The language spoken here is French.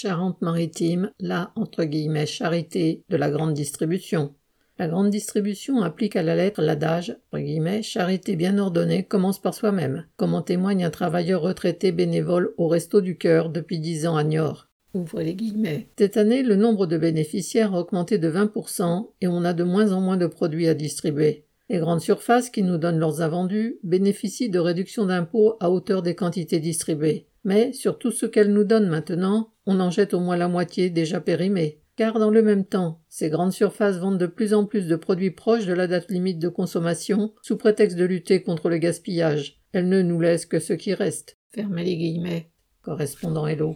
Charente-Maritime, la entre guillemets charité de la grande distribution. La grande distribution applique à la lettre l'adage « charité bien ordonnée commence par soi-même », comme en témoigne un travailleur retraité bénévole au Resto du Cœur depuis dix ans à Niort. les guillemets. Cette année, le nombre de bénéficiaires a augmenté de 20% et on a de moins en moins de produits à distribuer. Les grandes surfaces qui nous donnent leurs invendus bénéficient de réductions d'impôts à hauteur des quantités distribuées. Mais sur tout ce qu'elles nous donnent maintenant, on en jette au moins la moitié déjà périmée. Car dans le même temps, ces grandes surfaces vendent de plus en plus de produits proches de la date limite de consommation sous prétexte de lutter contre le gaspillage. Elles ne nous laissent que ce qui reste. Fermez les guillemets.